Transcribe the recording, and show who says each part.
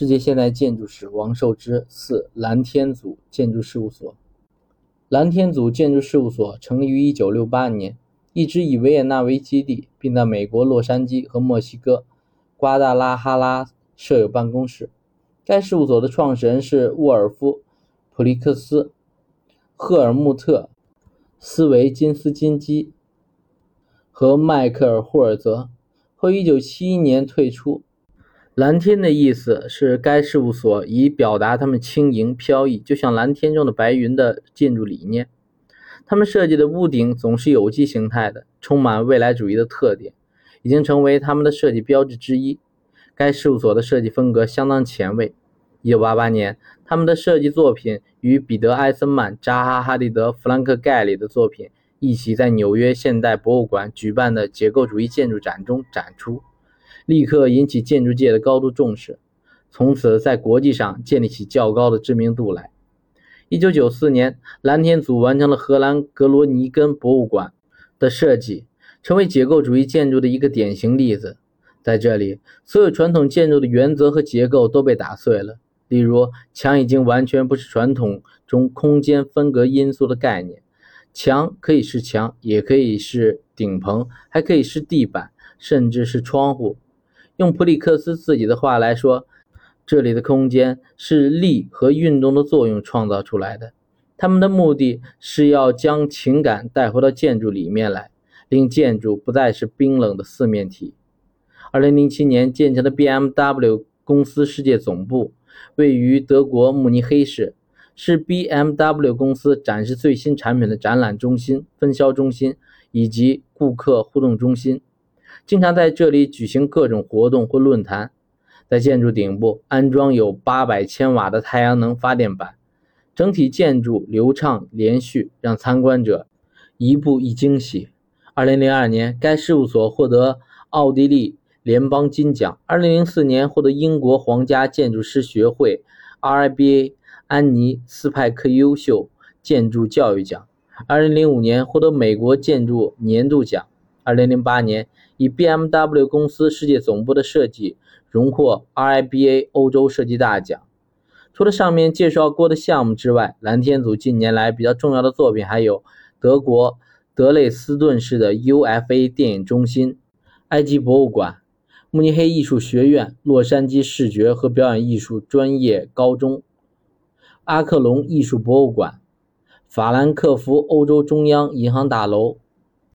Speaker 1: 世界现代建筑史，王寿之四蓝天组建筑事务所。蓝天组建筑事务所成立于一九六八年，一直以维也纳为基地，并在美国洛杉矶和墨西哥瓜达拉哈拉设有办公室。该事务所的创始人是沃尔夫·普利克斯、赫尔穆特·斯维金斯金基和迈克尔·霍尔泽，后于一九七一年退出。蓝天的意思是该事务所以表达他们轻盈飘逸，就像蓝天中的白云的建筑理念。他们设计的屋顶总是有机形态的，充满未来主义的特点，已经成为他们的设计标志之一。该事务所的设计风格相当前卫。1988年，他们的设计作品与彼得·艾森曼、扎哈·哈迪德、弗兰克·盖里的作品一起在纽约现代博物馆举办的结构主义建筑展中展出。立刻引起建筑界的高度重视，从此在国际上建立起较高的知名度来。一九九四年，蓝天组完成了荷兰格罗尼根博物馆的设计，成为结构主义建筑的一个典型例子。在这里，所有传统建筑的原则和结构都被打碎了。例如，墙已经完全不是传统中空间分隔因素的概念，墙可以是墙，也可以是顶棚，还可以是地板，甚至是窗户。用普里克斯自己的话来说，这里的空间是力和运动的作用创造出来的。他们的目的是要将情感带回到建筑里面来，令建筑不再是冰冷的四面体。二零零七年建成的 BMW 公司世界总部位于德国慕尼黑市，是 BMW 公司展示最新产品的展览中心、分销中心以及顾客互动中心。经常在这里举行各种活动或论坛。在建筑顶部安装有800千瓦的太阳能发电板，整体建筑流畅连续，让参观者一步一惊喜。2002年，该事务所获得奥地利联邦金奖；2004年，获得英国皇家建筑师学会 （RIBA） 安妮斯派克优秀建筑教育奖；2005年，获得美国建筑年度奖。2008年，以 BMW 公司世界总部的设计荣获 RIBA 欧洲设计大奖。除了上面介绍过的项目之外，蓝天组近年来比较重要的作品还有德国德累斯顿市的 UFA 电影中心、埃及博物馆、慕尼黑艺术学院、洛杉矶视觉和表演艺术专业高中、阿克隆艺术博物馆、法兰克福欧洲中央银行大楼。